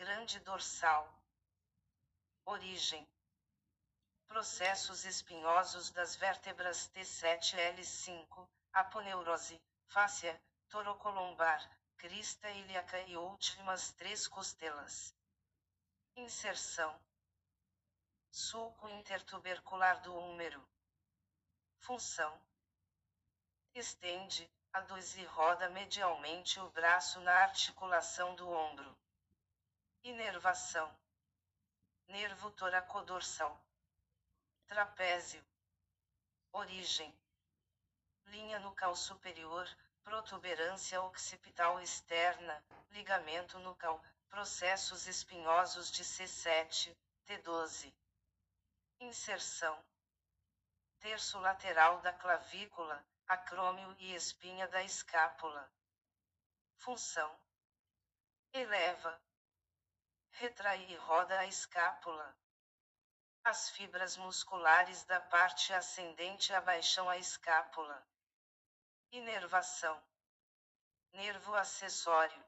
grande dorsal. Origem: processos espinhosos das vértebras T7L5, aponeurose, fáscia, torocolombar, crista ilíaca e últimas três costelas. Inserção: sulco intertubercular do húmero. Função: estende, aduz e roda medialmente o braço na articulação do ombro. Inervação: nervo toracodorsal, trapézio. Origem: linha nucal superior, protuberância occipital externa, ligamento nucal, processos espinhosos de C7, T12. Inserção: terço lateral da clavícula, acrômio e espinha da escápula. Função: eleva, retrai e roda a escápula. As fibras musculares da parte ascendente abaixam a escápula. Inervação. Nervo acessório.